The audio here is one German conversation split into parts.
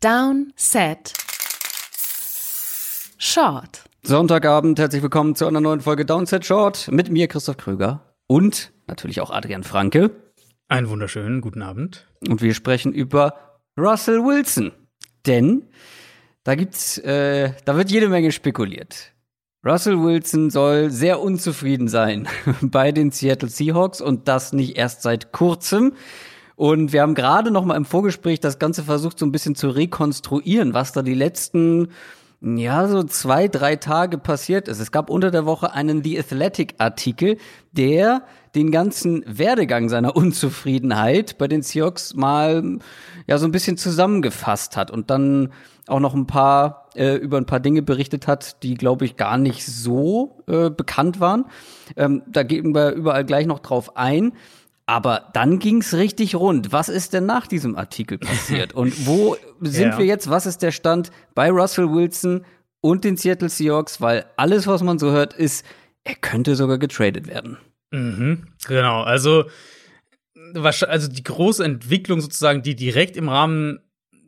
Down, Set, Short. Sonntagabend, herzlich willkommen zu einer neuen Folge Downset Short mit mir, Christoph Kröger und natürlich auch Adrian Franke. Einen wunderschönen guten Abend. Und wir sprechen über Russell Wilson. Denn da gibt's, äh, da wird jede Menge spekuliert. Russell Wilson soll sehr unzufrieden sein bei den Seattle Seahawks und das nicht erst seit kurzem. Und wir haben gerade noch mal im Vorgespräch das Ganze versucht, so ein bisschen zu rekonstruieren, was da die letzten ja, so zwei, drei Tage passiert ist. Es gab unter der Woche einen The Athletic-Artikel, der den ganzen Werdegang seiner Unzufriedenheit bei den Seahawks mal ja so ein bisschen zusammengefasst hat und dann auch noch ein paar äh, über ein paar Dinge berichtet hat, die glaube ich gar nicht so äh, bekannt waren. Ähm, da gehen wir überall gleich noch drauf ein. Aber dann ging's richtig rund. Was ist denn nach diesem Artikel passiert? Und wo sind ja. wir jetzt? Was ist der Stand bei Russell Wilson und den Seattle Seahawks? Weil alles, was man so hört, ist, er könnte sogar getradet werden. Mhm, genau. Also, also die große Entwicklung sozusagen, die direkt im Rahmen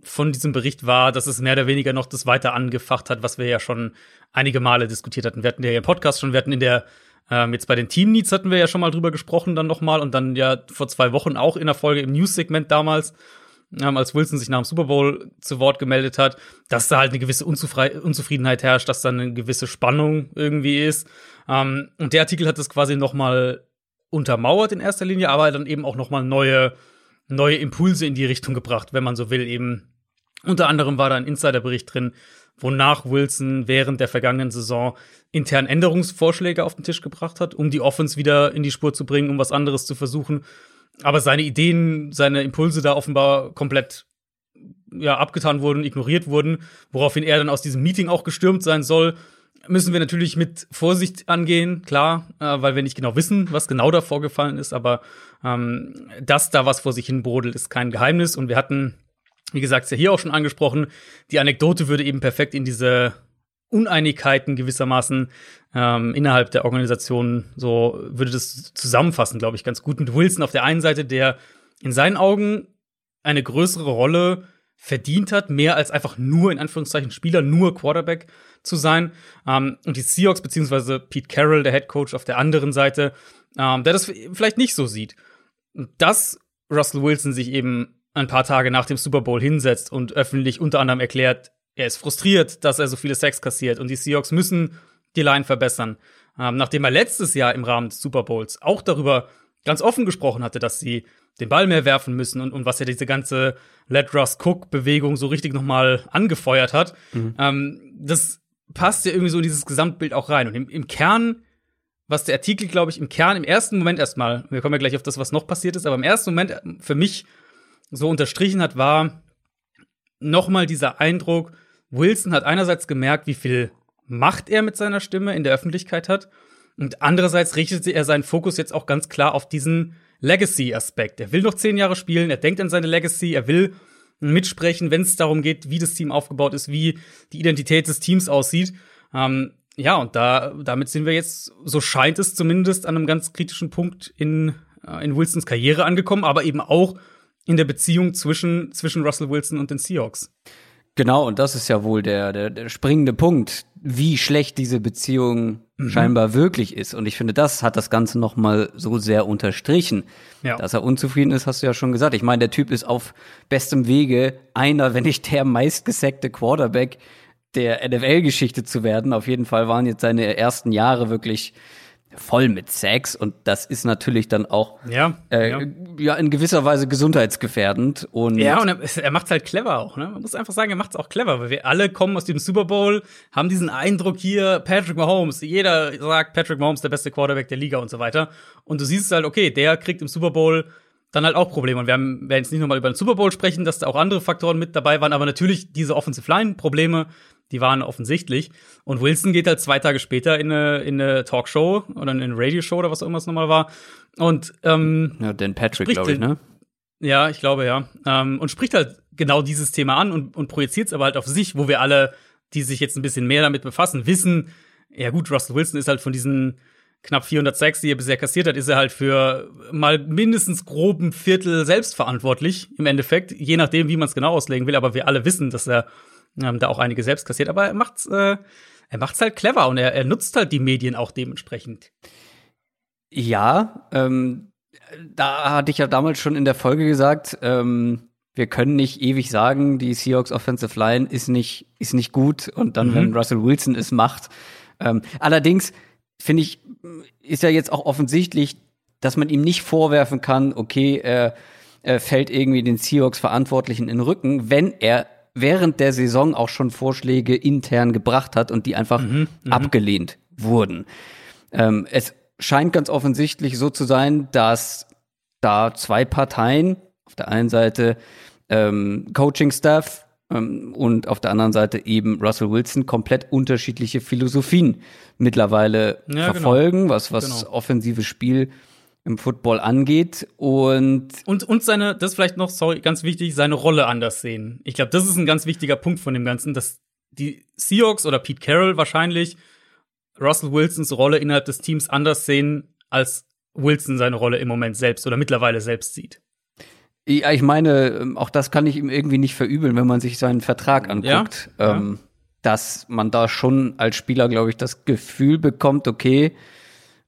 von diesem Bericht war, dass es mehr oder weniger noch das weiter angefacht hat, was wir ja schon einige Male diskutiert hatten. Wir hatten ja im Podcast schon, wir hatten in der ähm, jetzt bei den Team Needs hatten wir ja schon mal drüber gesprochen, dann nochmal und dann ja vor zwei Wochen auch in der Folge im News-Segment damals, ähm, als Wilson sich nach dem Super Bowl zu Wort gemeldet hat, dass da halt eine gewisse Unzufri Unzufriedenheit herrscht, dass da eine gewisse Spannung irgendwie ist. Ähm, und der Artikel hat das quasi nochmal untermauert in erster Linie, aber dann eben auch nochmal neue, neue Impulse in die Richtung gebracht, wenn man so will, eben. Unter anderem war da ein Insiderbericht drin, wonach Wilson während der vergangenen Saison intern Änderungsvorschläge auf den Tisch gebracht hat, um die Offense wieder in die Spur zu bringen, um was anderes zu versuchen. Aber seine Ideen, seine Impulse da offenbar komplett ja, abgetan wurden, ignoriert wurden, woraufhin er dann aus diesem Meeting auch gestürmt sein soll, müssen wir natürlich mit Vorsicht angehen, klar, äh, weil wir nicht genau wissen, was genau da vorgefallen ist, aber ähm, dass da was vor sich hin brodelt, ist kein Geheimnis und wir hatten wie gesagt, ist ja hier auch schon angesprochen. Die Anekdote würde eben perfekt in diese Uneinigkeiten gewissermaßen ähm, innerhalb der Organisation so würde das zusammenfassen, glaube ich, ganz gut. Mit Wilson auf der einen Seite, der in seinen Augen eine größere Rolle verdient hat, mehr als einfach nur in Anführungszeichen Spieler, nur Quarterback zu sein. Ähm, und die Seahawks beziehungsweise Pete Carroll, der Head Coach, auf der anderen Seite, ähm, der das vielleicht nicht so sieht. Dass Russell Wilson sich eben ein paar Tage nach dem Super Bowl hinsetzt und öffentlich unter anderem erklärt, er ist frustriert, dass er so viele Sex kassiert und die Seahawks müssen die Line verbessern. Ähm, nachdem er letztes Jahr im Rahmen des Super Bowls auch darüber ganz offen gesprochen hatte, dass sie den Ball mehr werfen müssen und, und was ja diese ganze Let Russ Cook Bewegung so richtig nochmal angefeuert hat. Mhm. Ähm, das passt ja irgendwie so in dieses Gesamtbild auch rein. Und im, im Kern, was der Artikel, glaube ich, im Kern, im ersten Moment erstmal, wir kommen ja gleich auf das, was noch passiert ist, aber im ersten Moment für mich so unterstrichen hat, war nochmal dieser Eindruck, Wilson hat einerseits gemerkt, wie viel Macht er mit seiner Stimme in der Öffentlichkeit hat. Und andererseits richtete er seinen Fokus jetzt auch ganz klar auf diesen Legacy-Aspekt. Er will noch zehn Jahre spielen, er denkt an seine Legacy, er will mitsprechen, wenn es darum geht, wie das Team aufgebaut ist, wie die Identität des Teams aussieht. Ähm, ja, und da, damit sind wir jetzt, so scheint es zumindest, an einem ganz kritischen Punkt in, äh, in Wilsons Karriere angekommen, aber eben auch in der Beziehung zwischen, zwischen Russell Wilson und den Seahawks. Genau, und das ist ja wohl der, der, der springende Punkt, wie schlecht diese Beziehung mhm. scheinbar wirklich ist. Und ich finde, das hat das Ganze noch mal so sehr unterstrichen. Ja. Dass er unzufrieden ist, hast du ja schon gesagt. Ich meine, der Typ ist auf bestem Wege, einer, wenn nicht der meistgesackte Quarterback der NFL-Geschichte zu werden. Auf jeden Fall waren jetzt seine ersten Jahre wirklich voll mit Sex und das ist natürlich dann auch ja, äh, ja. ja in gewisser Weise gesundheitsgefährdend und ja und er, er macht's halt clever auch ne man muss einfach sagen er macht's auch clever weil wir alle kommen aus dem Super Bowl haben diesen Eindruck hier Patrick Mahomes jeder sagt Patrick Mahomes der beste Quarterback der Liga und so weiter und du siehst halt okay der kriegt im Super Bowl dann halt auch Probleme. Und wir haben, werden jetzt nicht nochmal über den Super Bowl sprechen, dass da auch andere Faktoren mit dabei waren, aber natürlich diese Offensive Line Probleme, die waren offensichtlich. Und Wilson geht halt zwei Tage später in eine, in eine Talkshow oder in eine Radioshow oder was auch immer es nochmal war. Und ähm, ja, Dan Patrick, glaube ich, ne? Ja, ich glaube ja. Ähm, und spricht halt genau dieses Thema an und, und projiziert es aber halt auf sich, wo wir alle, die sich jetzt ein bisschen mehr damit befassen, wissen, ja gut, Russell Wilson ist halt von diesen knapp 400 Sacks, die er bisher kassiert hat, ist er halt für mal mindestens groben Viertel selbstverantwortlich im Endeffekt, je nachdem, wie man es genau auslegen will. Aber wir alle wissen, dass er ähm, da auch einige selbst kassiert. Aber er macht's, äh, er macht's halt clever und er, er nutzt halt die Medien auch dementsprechend. Ja, ähm, da hatte ich ja damals schon in der Folge gesagt, ähm, wir können nicht ewig sagen, die Seahawks Offensive Line ist nicht, ist nicht gut und dann, mhm. wenn Russell Wilson es macht. Ähm, allerdings finde ich, ist ja jetzt auch offensichtlich, dass man ihm nicht vorwerfen kann, okay, er, er fällt irgendwie den Seahawks Verantwortlichen in den Rücken, wenn er während der Saison auch schon Vorschläge intern gebracht hat und die einfach mhm, mhm. abgelehnt wurden. Ähm, es scheint ganz offensichtlich so zu sein, dass da zwei Parteien, auf der einen Seite ähm, Coaching-Staff ähm, und auf der anderen Seite eben Russell Wilson komplett unterschiedliche Philosophien mittlerweile ja, genau. verfolgen, genau. was, was genau. offensives Spiel im Football angeht und und und seine das vielleicht noch sorry ganz wichtig seine Rolle anders sehen. Ich glaube, das ist ein ganz wichtiger Punkt von dem ganzen, dass die Seahawks oder Pete Carroll wahrscheinlich Russell Wilsons Rolle innerhalb des Teams anders sehen als Wilson seine Rolle im Moment selbst oder mittlerweile selbst sieht. Ja, ich meine, ähm, auch das kann ich ihm irgendwie nicht verübeln, wenn man sich seinen Vertrag anguckt. Ja, ähm, ja. Dass man da schon als Spieler, glaube ich, das Gefühl bekommt, okay,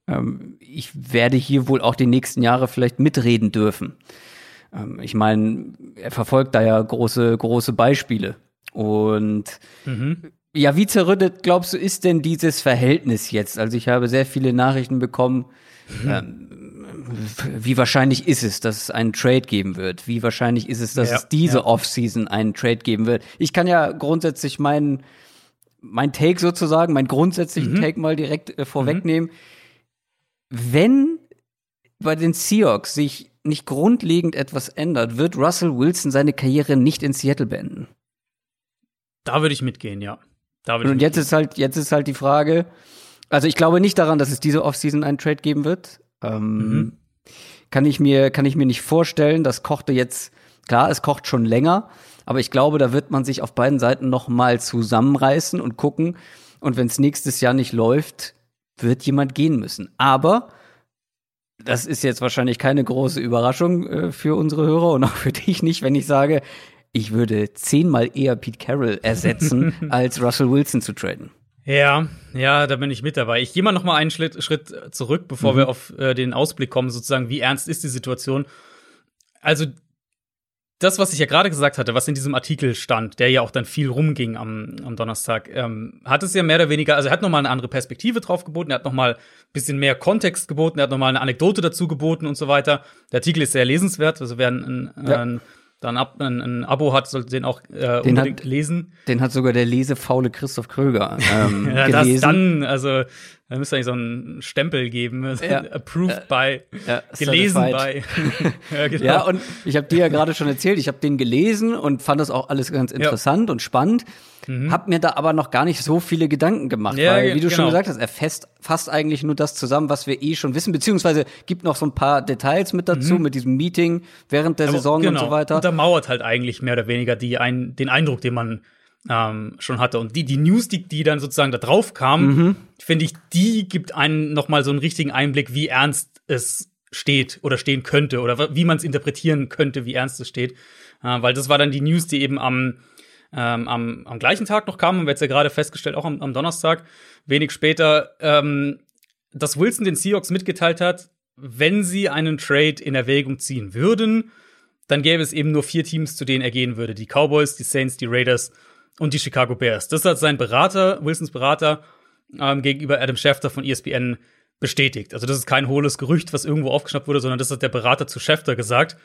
ähm, ich werde hier wohl auch die nächsten Jahre vielleicht mitreden dürfen. Ähm, ich meine, er verfolgt da ja große, große Beispiele. Und mhm. ja, wie zerrüttet, glaubst du, ist denn dieses Verhältnis jetzt? Also ich habe sehr viele Nachrichten bekommen, mhm. ähm, wie wahrscheinlich ist es, dass es einen Trade geben wird? Wie wahrscheinlich ist es, dass ja, es diese ja. Offseason einen Trade geben wird? Ich kann ja grundsätzlich meinen mein Take sozusagen, meinen grundsätzlichen mhm. Take mal direkt äh, vorwegnehmen. Mhm. Wenn bei den Seahawks sich nicht grundlegend etwas ändert, wird Russell Wilson seine Karriere nicht in Seattle beenden. Da würde ich mitgehen, ja. Da würde Und jetzt mitgehen. ist halt, jetzt ist halt die Frage, also ich glaube nicht daran, dass es diese Offseason einen Trade geben wird. Ähm, mhm. Kann ich mir, kann ich mir nicht vorstellen. Das kochte jetzt, klar, es kocht schon länger, aber ich glaube, da wird man sich auf beiden Seiten noch mal zusammenreißen und gucken. Und wenn es nächstes Jahr nicht läuft, wird jemand gehen müssen. Aber das ist jetzt wahrscheinlich keine große Überraschung äh, für unsere Hörer und auch für dich nicht, wenn ich sage, ich würde zehnmal eher Pete Carroll ersetzen, als Russell Wilson zu traden. Ja, ja, da bin ich mit dabei. Ich gehe mal noch mal einen Schritt, Schritt zurück, bevor mhm. wir auf äh, den Ausblick kommen, sozusagen, wie ernst ist die Situation. Also das, was ich ja gerade gesagt hatte, was in diesem Artikel stand, der ja auch dann viel rumging am, am Donnerstag, ähm, hat es ja mehr oder weniger, also er hat noch mal eine andere Perspektive drauf geboten, er hat noch mal ein bisschen mehr Kontext geboten, er hat noch mal eine Anekdote dazu geboten und so weiter. Der Artikel ist sehr lesenswert, also wer ein, ein, ja. ein dann ab, ein, ein, Abo hat, sollte den auch äh, den unbedingt hat, lesen. Den hat sogar der lesefaule Christoph Kröger ähm, ja, gelesen. Das dann, also da müsste eigentlich so einen Stempel geben, ja. approved by, ja, gelesen by. ja, genau. ja, und ich habe dir ja gerade schon erzählt, ich habe den gelesen und fand das auch alles ganz interessant und spannend. Mhm. Hab mir da aber noch gar nicht so viele Gedanken gemacht, weil, wie du genau. schon gesagt hast, er fest, fasst eigentlich nur das zusammen, was wir eh schon wissen, beziehungsweise gibt noch so ein paar Details mit dazu, mhm. mit diesem Meeting während der aber, Saison genau. und so weiter. Untermauert halt eigentlich mehr oder weniger die ein, den Eindruck, den man ähm, schon hatte. Und die, die News, die, die dann sozusagen da drauf kam, mhm. finde ich, die gibt einen noch mal so einen richtigen Einblick, wie ernst es steht oder stehen könnte oder wie man es interpretieren könnte, wie ernst es steht. Äh, weil das war dann die News, die eben am ähm, am, am gleichen Tag noch kam, haben wir jetzt ja gerade festgestellt, auch am, am Donnerstag, wenig später, ähm, dass Wilson den Seahawks mitgeteilt hat, wenn sie einen Trade in Erwägung ziehen würden, dann gäbe es eben nur vier Teams, zu denen er gehen würde. Die Cowboys, die Saints, die Raiders und die Chicago Bears. Das hat sein Berater, Wilsons Berater, ähm, gegenüber Adam Schefter von ESPN bestätigt. Also das ist kein hohles Gerücht, was irgendwo aufgeschnappt wurde, sondern das hat der Berater zu Schefter gesagt.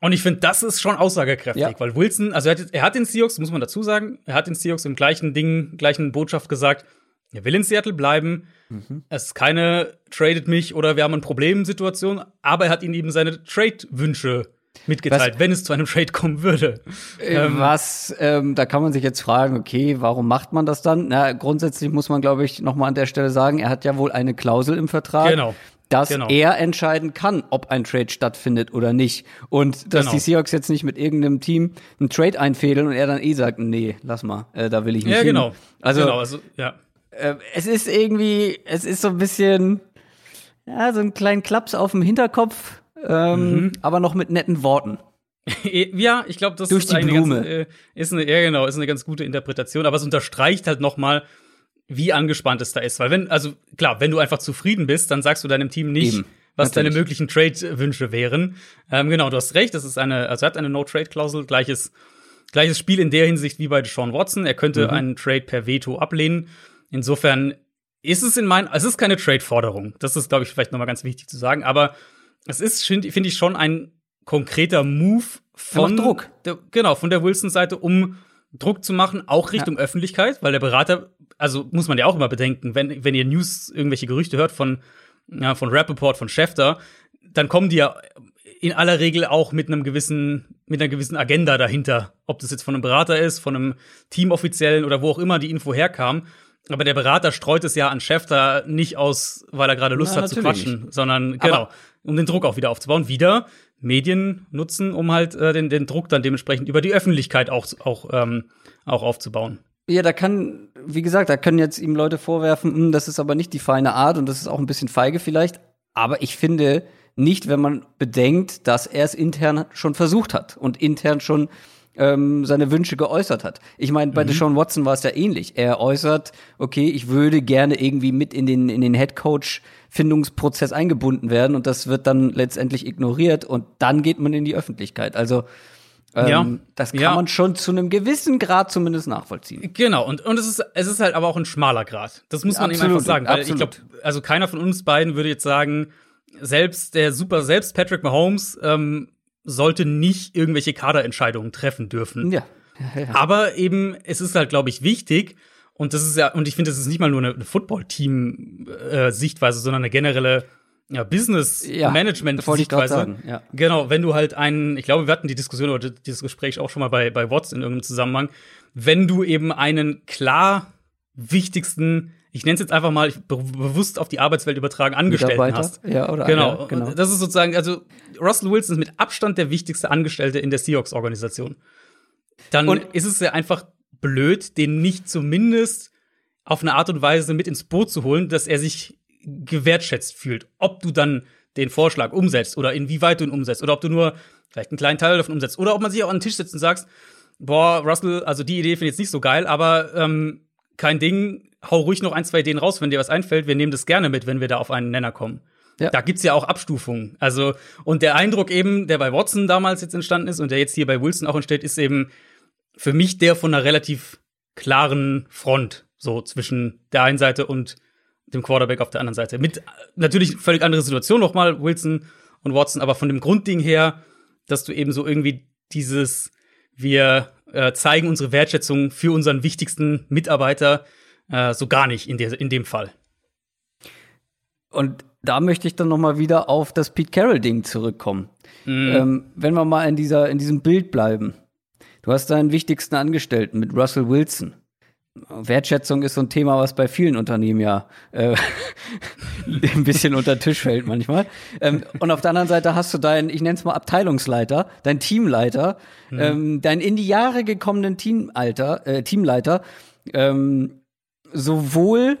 Und ich finde, das ist schon aussagekräftig, ja. weil Wilson, also er hat, er hat den Seahawks, muss man dazu sagen, er hat den Seahawks im gleichen Ding, gleichen Botschaft gesagt, er will in Seattle bleiben. Mhm. Es ist keine tradet mich oder wir haben ein Problem-Situation, aber er hat ihnen eben seine Trade-Wünsche mitgeteilt, was, wenn es zu einem Trade kommen würde. Äh, ähm, was, ähm, da kann man sich jetzt fragen, okay, warum macht man das dann? Na, grundsätzlich muss man, glaube ich, noch mal an der Stelle sagen, er hat ja wohl eine Klausel im Vertrag. Genau dass genau. er entscheiden kann, ob ein Trade stattfindet oder nicht. Und dass genau. die Seahawks jetzt nicht mit irgendeinem Team einen Trade einfädeln und er dann eh sagt, nee, lass mal, äh, da will ich nicht ja. Genau. Also, genau, also ja. Äh, es ist irgendwie, es ist so ein bisschen, ja, so einen kleinen Klaps auf dem Hinterkopf, ähm, mhm. aber noch mit netten Worten. ja, ich glaube, das Durch ist die eine Blume. Ganz, äh, ist eine, ja genau, ist eine ganz gute Interpretation, aber es unterstreicht halt noch mal, wie angespannt es da ist, weil wenn, also klar, wenn du einfach zufrieden bist, dann sagst du deinem Team nicht, Eben, was natürlich. deine möglichen Trade-Wünsche wären. Ähm, genau, du hast recht, das ist eine, also er hat eine No-Trade-Klausel, gleiches, gleiches Spiel in der Hinsicht wie bei Sean Watson. Er könnte Mhm. einen Trade per Veto ablehnen. Insofern ist es in meinen, es ist keine Trade-Forderung. Das ist, glaube ich, vielleicht noch mal ganz wichtig zu sagen, aber es ist, finde find ich, schon ein konkreter Move von Druck. Der, genau, von der Wilson-Seite, um Druck zu machen, auch Richtung Öffentlichkeit, weil der Berater, also muss man ja auch immer bedenken, wenn, wenn ihr News, irgendwelche Gerüchte hört von, ja, von Rappaport, von Schefter, dann kommen die ja in aller Regel auch mit einem gewissen, mit einer gewissen Agenda dahinter. Ob das jetzt von einem Berater ist, von einem Teamoffiziellen oder wo auch immer die Info herkam. Aber der Berater streut es ja an Schefter nicht aus, weil er gerade Lust Na, hat zu quatschen, sondern genau, Aber- um den Druck auch wieder aufzubauen. Wieder Medien nutzen, um halt äh, den, den Druck dann dementsprechend über die Öffentlichkeit auch, auch, ähm, auch aufzubauen. Ja, da kann, wie gesagt, da können jetzt ihm Leute vorwerfen, hm, das ist aber nicht die feine Art und das ist auch ein bisschen feige vielleicht. Aber ich finde nicht, wenn man bedenkt, dass er es intern schon versucht hat und intern schon ähm, seine Wünsche geäußert hat. Ich meine, bei Deshaun Watson war es ja ähnlich. Er äußert, okay, ich würde gerne irgendwie mit in den, in den Headcoach-Findungsprozess eingebunden werden und das wird dann letztendlich ignoriert und dann geht man in die Öffentlichkeit. Also ähm, Ja. das kann Ja. man schon zu einem gewissen Grad zumindest nachvollziehen. Genau, und, und es, ist, es ist halt aber auch ein schmaler Grad. Das muss man Absolut, ihm einfach sagen. Weil ich absolut. glaube, also keiner von uns beiden würde jetzt sagen, selbst der super, selbst Patrick Mahomes ähm, sollte nicht irgendwelche Kaderentscheidungen treffen dürfen. Ja. ja, ja. Aber eben, es ist halt, glaube ich, wichtig. Und das ist ja, und ich finde, das ist nicht mal nur eine, eine Football-Team-Sichtweise, sondern eine generelle ja, sagen, ja. Genau, wenn du halt einen, ich glaube, wir hatten die Diskussion oder dieses Gespräch auch schon mal bei, bei Watts in irgendeinem Zusammenhang, wenn du eben einen klar wichtigsten, ich nenne es jetzt einfach mal be bewusst auf die Arbeitswelt übertragen, Angestellten hast. ja, oder Genau, ja, genau. das ist sozusagen, also Russell Wilson ist mit Abstand der wichtigste Angestellte in der Seahawks-Organisation. Dann Und- ist es ja einfach blöd, den nicht zumindest auf eine Art und Weise mit ins Boot zu holen, dass er sich gewertschätzt fühlt. Ob du dann den Vorschlag umsetzt oder inwieweit du ihn umsetzt oder ob du nur vielleicht einen kleinen Teil davon umsetzt oder ob man sich auch an den Tisch setzt und sagst, boah, Russell, also die Idee finde ich jetzt nicht so geil, aber ähm, kein Ding, hau ruhig noch ein, zwei Ideen raus, wenn dir was einfällt. Wir nehmen das gerne mit, wenn wir da auf einen Nenner kommen. Ja. Da gibt's ja auch Abstufungen. Also, und der Eindruck eben, der bei Watson damals jetzt entstanden ist und der jetzt hier bei Wilson auch entsteht, ist eben für mich der von einer relativ klaren Front, so zwischen der einen Seite und dem Quarterback auf der anderen Seite. Mit natürlich völlig andere Situation nochmal, Wilson und Watson, aber von dem Grundding her, dass du eben so irgendwie dieses, wir äh, zeigen unsere Wertschätzung für unseren wichtigsten Mitarbeiter äh, so gar nicht in, der, in dem Fall. Und da möchte ich dann noch mal wieder auf das Pete Carroll-Ding zurückkommen. Mhm. Ähm, wenn wir mal in, dieser, in diesem Bild bleiben. Du hast deinen wichtigsten Angestellten mit Russell Wilson. Wertschätzung ist so ein Thema, was bei vielen Unternehmen ja äh, ein bisschen unter den Tisch fällt manchmal. Ähm, und auf der anderen Seite hast du deinen, ich nenne es mal Abteilungsleiter, deinen Teamleiter, ähm, deinen in die Jahre gekommenen Teamalter, äh, Teamleiter, ähm, sowohl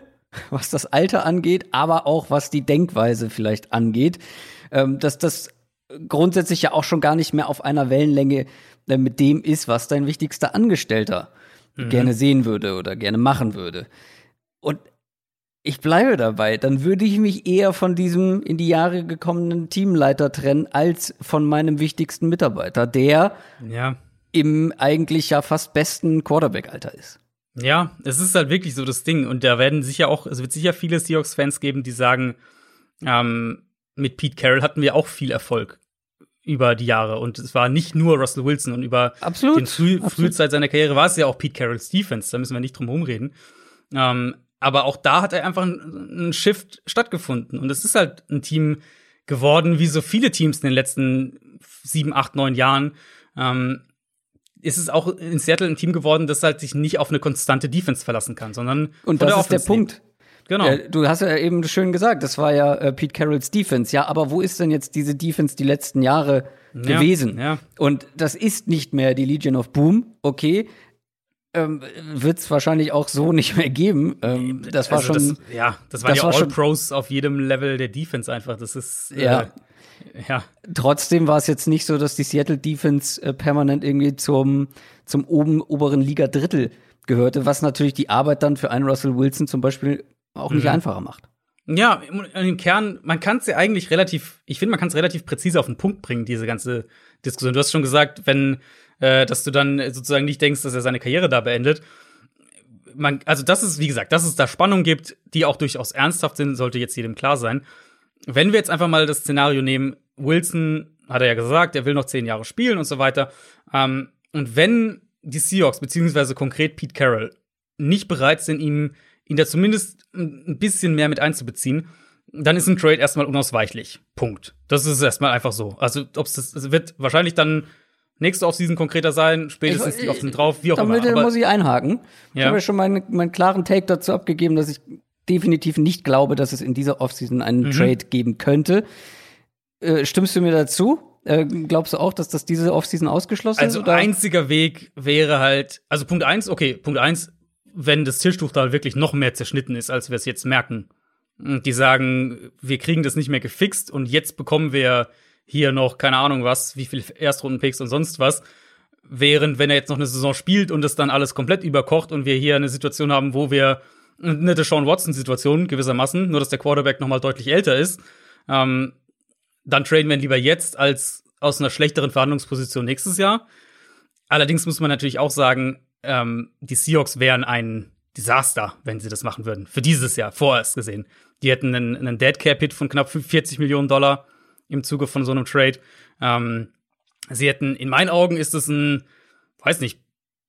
was das Alter angeht, aber auch was die Denkweise vielleicht angeht, ähm, dass das grundsätzlich ja auch schon gar nicht mehr auf einer Wellenlänge äh, mit dem ist, was dein wichtigster Angestellter gerne sehen würde oder gerne machen würde. Und ich bleibe dabei, dann würde ich mich eher von diesem in die Jahre gekommenen Teamleiter trennen, als von meinem wichtigsten Mitarbeiter, der Ja. im eigentlich ja fast besten Quarterback-Alter ist. Ja, es ist halt wirklich so das Ding. Und da werden sicher auch, es wird sicher viele Seahawks-Fans geben, die sagen, ähm, mit Pete Carroll hatten wir auch viel Erfolg über die Jahre. Und es war nicht nur Russell Wilson und über Absolut, den Früh absolut. Frühzeit seiner Karriere war es ja auch Pete Carrolls Defense. Da müssen wir nicht drum rumreden. Ähm, aber auch da hat er einfach ein, ein Shift stattgefunden. Und es ist halt ein Team geworden, wie so viele Teams in den letzten sieben, acht, neun Jahren. Ähm, ist es auch in Seattle ein Team geworden, das halt sich nicht auf eine konstante Defense verlassen kann, sondern Und das der ist der Offense lebt. Genau. Äh, du hast ja eben schön gesagt, das war ja äh, Pete Carrolls Defense. Ja, aber wo ist denn jetzt diese Defense die letzten Jahre Ja, gewesen? ja. Und das ist nicht mehr die Legion of Boom, okay. ähm, wird es wahrscheinlich auch so nicht mehr geben. Ähm, das war also schon. Das, ja, das waren das ja All-Pros auf jedem Level der Defense einfach. Das ist. Äh, ja. Ja. Trotzdem war es jetzt nicht so, dass die Seattle Defense äh, permanent irgendwie zum, zum oben, oberen Liga-Drittel gehörte, was natürlich die Arbeit dann für einen Russell Wilson zum Beispiel auch nicht mhm. einfacher macht. Ja, im Kern, man kann es ja eigentlich relativ, ich finde, man kann es relativ präzise auf den Punkt bringen, diese ganze Diskussion. Du hast schon gesagt, wenn, äh, dass du dann sozusagen nicht denkst, dass er seine Karriere da beendet. Man, also das ist, wie gesagt, dass es da Spannung gibt, die auch durchaus ernsthaft sind, sollte jetzt jedem klar sein. Wenn wir jetzt einfach mal das Szenario nehmen, Wilson hat er ja gesagt, er will noch zehn Jahre spielen und so weiter. Ähm, und wenn die Seahawks, beziehungsweise konkret Pete Carroll, nicht bereit sind, ihn ihn da zumindest ein bisschen mehr mit einzubeziehen, dann ist ein Trade erstmal unausweichlich. Punkt. Das ist erstmal einfach so. Also, ob es das wird wahrscheinlich dann nächste Offseason konkreter sein, spätestens ich, die Offseason drauf, wie auch damit immer. Damit muss ich einhaken. Ja. Ich habe ja schon meinen, meinen klaren Take dazu abgegeben, dass ich definitiv nicht glaube, dass es in dieser Offseason einen mhm. Trade geben könnte. Äh, stimmst du mir dazu? Äh, glaubst du auch, dass das diese Offseason ausgeschlossen also, ist? Also einziger Weg wäre halt, also Punkt eins, okay, Punkt eins, wenn das Tischtuch da wirklich noch mehr zerschnitten ist, als wir es jetzt merken. Und die sagen, wir kriegen das nicht mehr gefixt und jetzt bekommen wir hier noch, keine Ahnung was, wie viel Erstrundenpicks und sonst was. Während, wenn er jetzt noch eine Saison spielt und das dann alles komplett überkocht und wir hier eine Situation haben, wo wir eine Deshaun Watson-Situation gewissermaßen, nur dass der Quarterback noch mal deutlich älter ist, ähm, dann traden wir ihn lieber jetzt als aus einer schlechteren Verhandlungsposition nächstes Jahr. Allerdings muss man natürlich auch sagen, ähm, die Seahawks wären ein Desaster, wenn sie das machen würden. Für dieses Jahr, vorerst gesehen. Die hätten einen, einen Dead Cap Hit von knapp 40 Millionen Dollar im Zuge von so einem Trade. Ähm, sie hätten, in meinen Augen ist es ein, weiß nicht,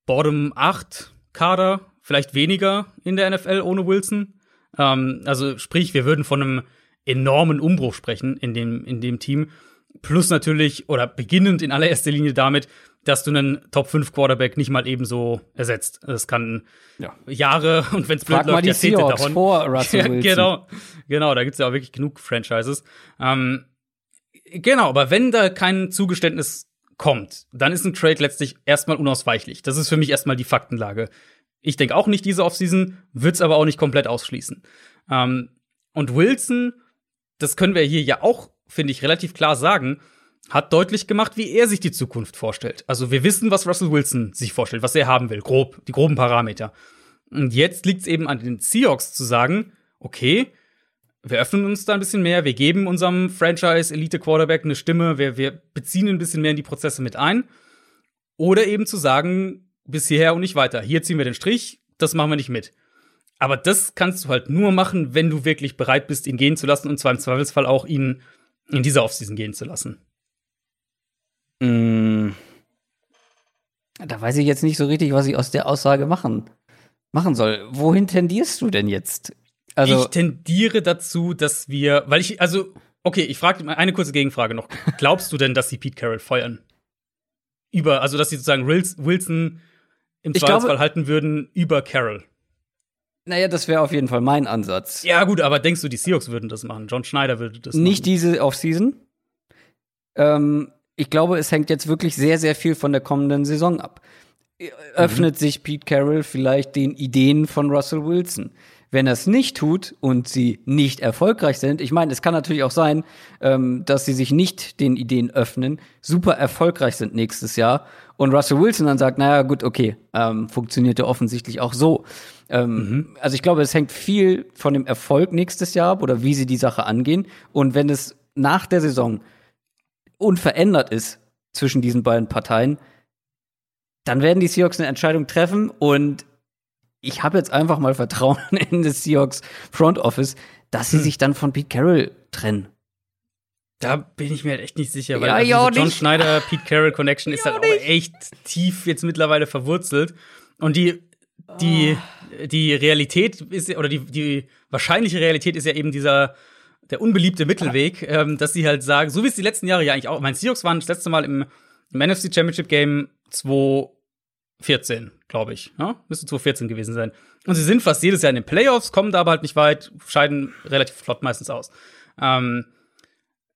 Bottom 8 Kader, vielleicht weniger in der NFL ohne Wilson. Ähm, also sprich, wir würden von einem enormen Umbruch sprechen in dem, in dem Team. Plus natürlich, oder beginnend in allererster Linie damit, dass du einen Top 5 Quarterback nicht mal ebenso ersetzt. Das kann ja. Jahre und wenn es blöd läuft, Jahrzehnte davon. vor Russell Wilson. genau, genau, da gibt's ja auch wirklich genug Franchises. Ähm, genau, aber wenn da kein Zugeständnis kommt, dann ist ein Trade letztlich erstmal unausweichlich. Das ist für mich erstmal die Faktenlage. Ich denke auch nicht diese Offseason, wird's aber auch nicht komplett ausschließen. Ähm, und Wilson, das können wir hier ja auch, finde ich, relativ klar sagen, hat deutlich gemacht, wie er sich die Zukunft vorstellt. Also wir wissen, was Russell Wilson sich vorstellt, was er haben will, grob, die groben Parameter. Und jetzt liegt es eben an den Seahawks zu sagen, okay, wir öffnen uns da ein bisschen mehr, wir geben unserem Franchise-Elite-Quarterback eine Stimme, wir, wir beziehen ein bisschen mehr in die Prozesse mit ein. Oder eben zu sagen, bis hierher und nicht weiter. Hier ziehen wir den Strich, das machen wir nicht mit. Aber das kannst du halt nur machen, wenn du wirklich bereit bist, ihn gehen zu lassen und zwar im Zweifelsfall auch ihn in dieser Offseason gehen zu lassen. Mm. Da weiß ich jetzt nicht so richtig, was ich aus der Aussage machen, machen soll. Wohin tendierst du denn jetzt? Also ich tendiere dazu, dass wir, weil ich, also, okay, ich frage mal eine kurze Gegenfrage noch. Glaubst du denn, dass sie Pete Carroll feuern? Über, also dass sie sozusagen Wilson im Zweifelsfall halten würden über Carroll? Naja, das wäre auf jeden Fall mein Ansatz. Ja, gut, aber denkst du, die Seahawks würden das machen? John Schneider würde das Nicht machen? Nicht diese Offseason. Ähm, ich glaube, es hängt jetzt wirklich sehr, sehr viel von der kommenden Saison ab. Öffnet mhm. sich Pete Carroll vielleicht den Ideen von Russell Wilson? Wenn er es nicht tut und sie nicht erfolgreich sind, ich meine, es kann natürlich auch sein, ähm, dass sie sich nicht den Ideen öffnen, super erfolgreich sind nächstes Jahr und Russell Wilson dann sagt, naja, gut, okay, ähm, funktioniert ja offensichtlich auch so. Ähm, mhm. Also ich glaube, es hängt viel von dem Erfolg nächstes Jahr ab oder wie sie die Sache angehen. Und wenn es nach der Saison unverändert ist zwischen diesen beiden Parteien, dann werden die Seahawks eine Entscheidung treffen und ich habe jetzt einfach mal Vertrauen in das Seahawks Front Office, dass sie hm. sich dann von Pete Carroll trennen. Da bin ich mir halt echt nicht sicher, weil ja, also diese John Schneider Pete Carroll Connection ist halt auch echt tief jetzt mittlerweile verwurzelt und die die oh. die Realität ist oder die die wahrscheinliche Realität ist ja eben dieser der unbeliebte Mittelweg, ähm, dass sie halt sagen, so wie es die letzten Jahre ja eigentlich auch, mein Seahawks waren das letzte Mal im, im NFC Championship Game 2014, glaube ich. Ja? Müsste 2014 gewesen sein. Und sie sind fast jedes Jahr in den Playoffs, kommen da aber halt nicht weit, scheiden relativ flott meistens aus. Ähm,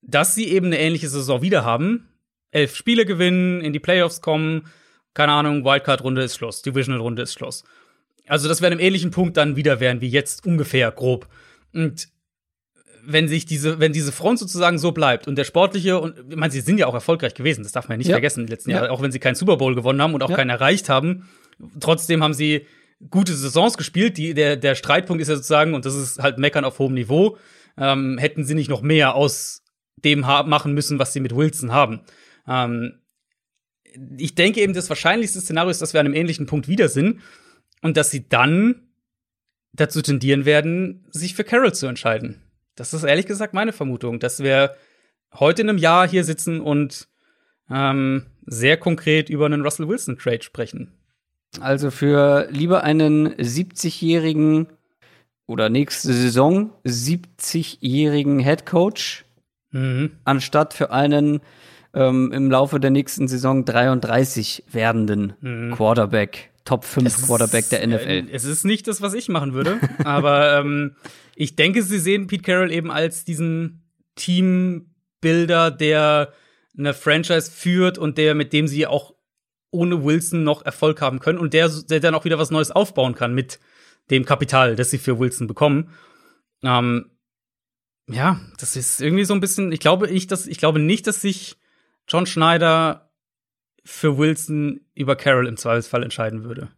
dass sie eben eine ähnliche Saison wieder haben, elf Spiele gewinnen, in die Playoffs kommen, keine Ahnung, Wildcard-Runde ist Schluss, Divisional-Runde ist Schluss. Also, dass wir an einem ähnlichen Punkt dann wieder wären wie jetzt ungefähr grob. Und wenn sich diese, wenn diese Front sozusagen so bleibt und der sportliche und ich meine, sie sind ja auch erfolgreich gewesen, das darf man ja nicht ja. vergessen in den letzten ja. Jahren, auch wenn sie keinen Super Bowl gewonnen haben und auch ja. keinen erreicht haben. Trotzdem haben sie gute Saisons gespielt. Die, der, der Streitpunkt ist ja sozusagen, und das ist halt Meckern auf hohem Niveau, ähm, hätten sie nicht noch mehr aus dem machen müssen, was sie mit Wilson haben. Ähm, ich denke eben, das wahrscheinlichste Szenario ist, dass wir an einem ähnlichen Punkt wieder sind und dass sie dann dazu tendieren werden, sich für Carroll zu entscheiden. Das ist ehrlich gesagt meine Vermutung, dass wir heute in einem Jahr hier sitzen und ähm, sehr konkret über einen Russell Wilson Trade sprechen. Also für lieber einen 70-jährigen oder nächste Saison 70-jährigen Head Coach mhm. anstatt für einen ähm, im Laufe der nächsten Saison 33 werdenden mhm. Quarterback. Top 5 es Quarterback der NFL. Äh, es ist nicht das, was ich machen würde, aber ähm, ich denke, sie sehen Pete Carroll eben als diesen Teambuilder, der eine Franchise führt und der, mit dem sie auch ohne Wilson noch Erfolg haben können und der, der dann auch wieder was Neues aufbauen kann mit dem Kapital, das sie für Wilson bekommen. Ähm, ja, das ist irgendwie so ein bisschen, ich glaube, ich, dass, ich glaube nicht, dass sich John Schneider für Wilson über Carroll im Zweifelsfall entscheiden würde.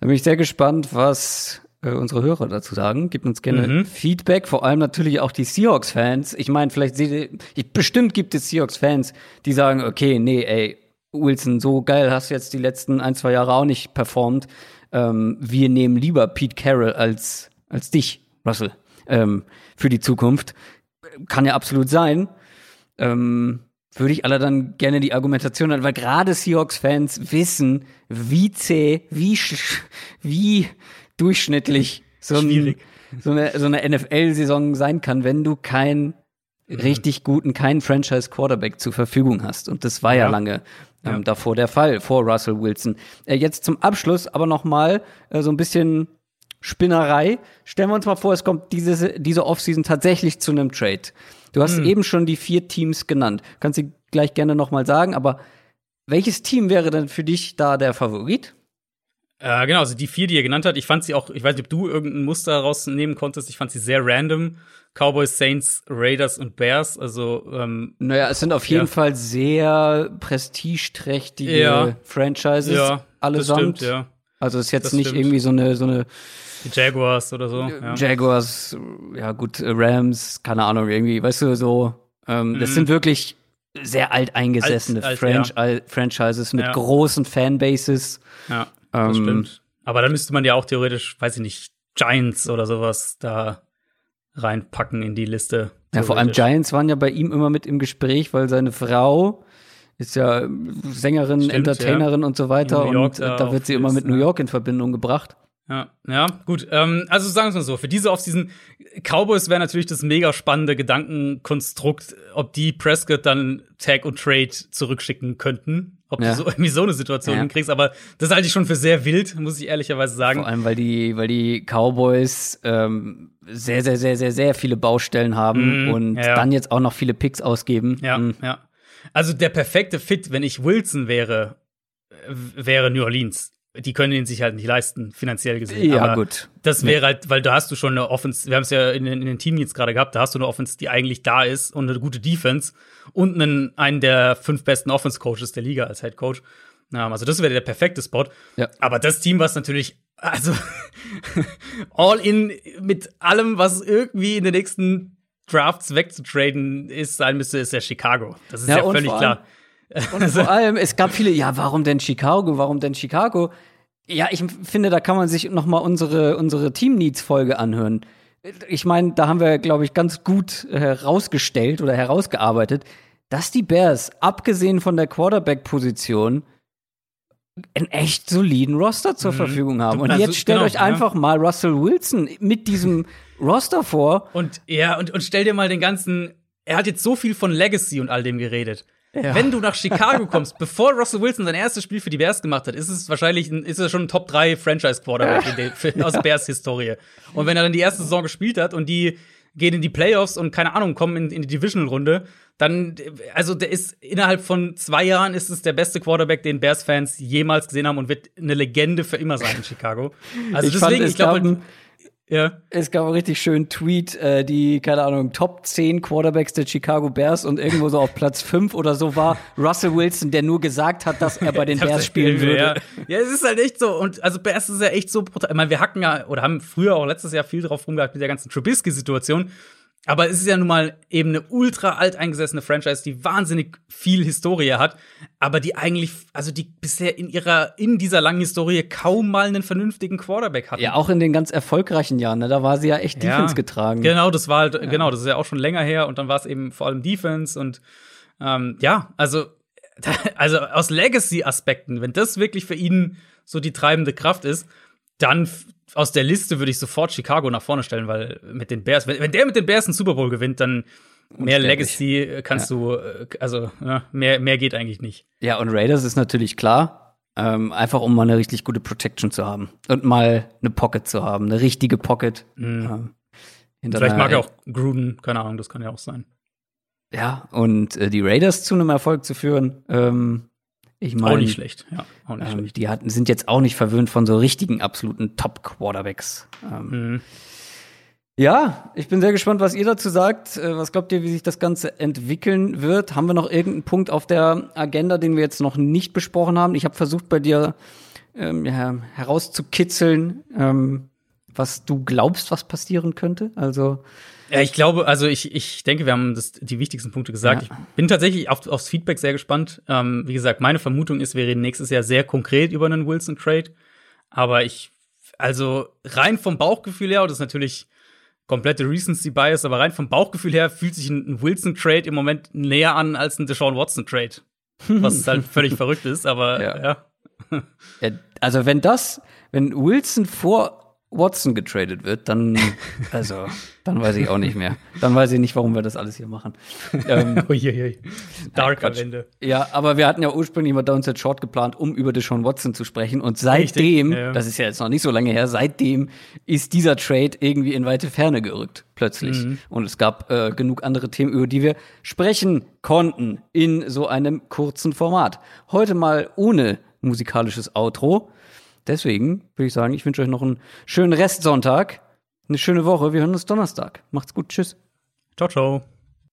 Da bin ich sehr gespannt, was äh, unsere Hörer dazu sagen. Gebt uns gerne mhm. Feedback, vor allem natürlich auch die Seahawks-Fans. Ich meine, vielleicht seht ihr, bestimmt gibt es Seahawks-Fans, die sagen, okay, nee, ey, Wilson, so geil hast du jetzt die letzten ein, zwei Jahre auch nicht performt. Ähm, wir nehmen lieber Pete Carroll als, als dich, Russell, ähm, für die Zukunft. Kann ja absolut sein. Ähm, würde ich alle dann gerne die Argumentation an, weil gerade Seahawks-Fans wissen, wie zäh, wie, wie durchschnittlich so, ein, so eine, so eine NFL-Saison sein kann, wenn du keinen mhm. richtig guten, keinen Franchise-Quarterback zur Verfügung hast. Und das war ja, ja lange ähm, ja. davor der Fall, vor Russell Wilson. Äh, jetzt zum Abschluss aber noch mal äh, so ein bisschen Spinnerei. Stellen wir uns mal vor, es kommt diese, diese Offseason tatsächlich zu einem Trade. Du hast mhm. eben schon die vier Teams genannt. Kannst du gleich gerne noch mal sagen, aber welches Team wäre denn für dich da der Favorit? Äh, genau, also die vier, die ihr genannt habt, ich fand sie auch, ich weiß nicht, ob du irgendein Muster rausnehmen konntest, ich fand sie sehr random. Cowboys, Saints, Raiders und Bears, also ähm, Naja, es sind auf jeden ja. Fall sehr prestigeträchtige ja. Franchises, ja, allesamt. Das stimmt, ja. Also ist jetzt das nicht stimmt. irgendwie so eine, so eine die Jaguars oder so. Ja. Jaguars, ja gut, Rams, keine Ahnung, irgendwie, weißt du, so. Ähm, mhm. Das sind wirklich sehr alteingesessene alt, alt, Franch ja. Franchises mit ja. großen Fanbases. Ja, das ähm, stimmt. Aber dann müsste man ja auch theoretisch, weiß ich nicht, Giants oder sowas da reinpacken in die Liste. Ja, vor allem Giants waren ja bei ihm immer mit im Gespräch, weil seine Frau ist ja Sängerin, Stimmt, Entertainerin ja. und so weiter. und da, da wird sie immer mit New York in Verbindung gebracht. Ja, ja, gut. Ähm, also sagen wir mal so, für diese Offseason, Cowboys wäre natürlich das mega spannende Gedankenkonstrukt, ob die Prescott dann Tag und Trade zurückschicken könnten. Ob ja. du so irgendwie so eine Situation ja. hinkriegst, aber das halte ich schon für sehr wild, muss ich ehrlicherweise sagen. Vor allem, weil die, weil die Cowboys ähm, sehr, sehr, sehr, sehr, sehr viele Baustellen haben mm, und ja. dann jetzt auch noch viele Picks ausgeben. Ja, mm. ja. Also der perfekte Fit, wenn ich Wilson wäre, wäre New Orleans die können ihn sich halt nicht leisten, finanziell gesehen. Ja, Aber gut. Das wäre nee. halt, weil da hast du schon eine Offense, wir haben es ja in, in den Team jetzt gerade gehabt, da hast du eine Offense, die eigentlich da ist und eine gute Defense und einen, einen der fünf besten Offense-Coaches der Liga als Head Coach. Also das wäre der perfekte Spot. Ja. Aber das Team, was natürlich, also all in mit allem, was irgendwie in den nächsten Drafts wegzutraden ist, sein müsste, ist ja Chicago. Das ist ja, ja völlig klar. Und vor allem, es gab viele, ja, warum denn Chicago? Warum denn Chicago? Ja, ich finde, da kann man sich noch mal unsere, unsere Team-Needs-Folge anhören. Ich meine, da haben wir, glaube ich, ganz gut herausgestellt oder herausgearbeitet, dass die Bears, abgesehen von der Quarterback-Position, einen echt soliden Roster zur mhm. Verfügung haben. Und also, jetzt stellt genau, euch einfach ja. mal Russell Wilson mit diesem Roster vor. Und ja, und, und stell dir mal den ganzen, er hat jetzt so viel von Legacy und all dem geredet. Ja. Wenn du nach Chicago kommst, bevor Russell Wilson sein erstes Spiel für die Bears gemacht hat, ist es wahrscheinlich ein, ist er schon ein Top 3 Franchise Quarterback ja. aus Bears Historie. Und wenn er dann die erste Saison gespielt hat und die gehen in die Playoffs und keine Ahnung, kommen in, in die Divisional Runde, dann, also der ist innerhalb von zwei Jahren ist es der beste Quarterback, den Bears-Fans jemals gesehen haben und wird eine Legende für immer sein in Chicago. Also Ich deswegen, fand, ich glaube, gab- ja. Es gab einen richtig schönen Tweet, äh, die, keine Ahnung, Top 10 Quarterbacks der Chicago Bears und irgendwo so auf Platz 5 oder so war Russell Wilson, der nur gesagt hat, dass er bei den Bears spielen würde. Ja. ja, es ist halt echt so. Und also Bears ist ja echt so brutal. Ich meine, wir hacken ja oder haben früher auch letztes Jahr viel drauf rumgehackt mit der ganzen Trubisky-Situation. Aber es ist ja nun mal eben eine ultra alteingesessene Franchise, die wahnsinnig viel Historie hat, aber die eigentlich, also die bisher in ihrer, in dieser langen Historie kaum mal einen vernünftigen Quarterback hatten. Ja, auch in den ganz erfolgreichen Jahren, ne? da war sie ja echt Defense getragen. Genau, das war halt, genau, das ist ja auch schon länger her und dann war es eben vor allem Defense und ähm, ja, also, also aus Legacy-Aspekten, wenn das wirklich für ihn so die treibende Kraft ist, dann aus der Liste würde ich sofort Chicago nach vorne stellen, weil mit den Bears, wenn, wenn der mit den Bears einen Super Bowl gewinnt, dann mehr. Legacy kannst du, äh, also ja, mehr, mehr geht eigentlich nicht. Ja, und Raiders ist natürlich klar, ähm, einfach um mal eine richtig gute Protection zu haben und mal eine Pocket zu haben, eine richtige Pocket. Ähm, Mhm. Vielleicht einer- mag er auch Gruden, keine Ahnung, das kann ja auch sein. Ja, und äh, die Raiders zu einem Erfolg zu führen, ähm, ich meine, auch nicht schlecht, ja, auch nicht Ähm, schlecht. die hatten, sind jetzt auch nicht verwöhnt von so richtigen absoluten Top-Quarterbacks. Ähm, Mhm. Ja, ich bin sehr gespannt, was ihr dazu sagt. Äh, Was glaubt ihr, wie sich das Ganze entwickeln wird? Haben wir noch irgendeinen Punkt auf der Agenda, den wir jetzt noch nicht besprochen haben? Ich habe versucht, bei dir ähm, ja, herauszukitzeln, ähm, was du glaubst, was passieren könnte. Also Ja, ich glaube, also ich, ich denke, wir haben das, die wichtigsten Punkte gesagt. Ja. Ich bin tatsächlich auf, aufs Feedback sehr gespannt. Ähm, wie gesagt, meine Vermutung ist, wir reden nächstes Jahr sehr konkret über einen Wilson-Trade. Aber ich, also rein vom Bauchgefühl her, und das ist natürlich komplette Recency-Bias, aber rein vom Bauchgefühl her fühlt sich ein, Wilson-Trade im Moment näher an als ein Deshaun Watson-Trade. Was halt völlig verrückt ist, aber ja. Ja, also wenn das, wenn Wilson vor Watson getradet wird, dann, also, dann weiß ich auch nicht mehr. Dann weiß ich nicht, warum wir das alles hier machen. ähm, Uiuiui. Darker Quatsch. Wende. ja, aber wir hatten ja ursprünglich mal Downset Short geplant, um über Deshaun Watson zu sprechen. Und seitdem, ja. das ist ja jetzt noch nicht so lange her, seitdem ist dieser Trade irgendwie in weite Ferne gerückt, plötzlich. Mhm. Und es gab äh, genug andere Themen, über die wir sprechen konnten in so einem kurzen Format. Heute mal ohne musikalisches Outro. Deswegen würde ich sagen, ich wünsche euch noch einen schönen Restsonntag, eine schöne Woche. Wir hören uns Donnerstag. Macht's gut. Tschüss. Ciao, ciao.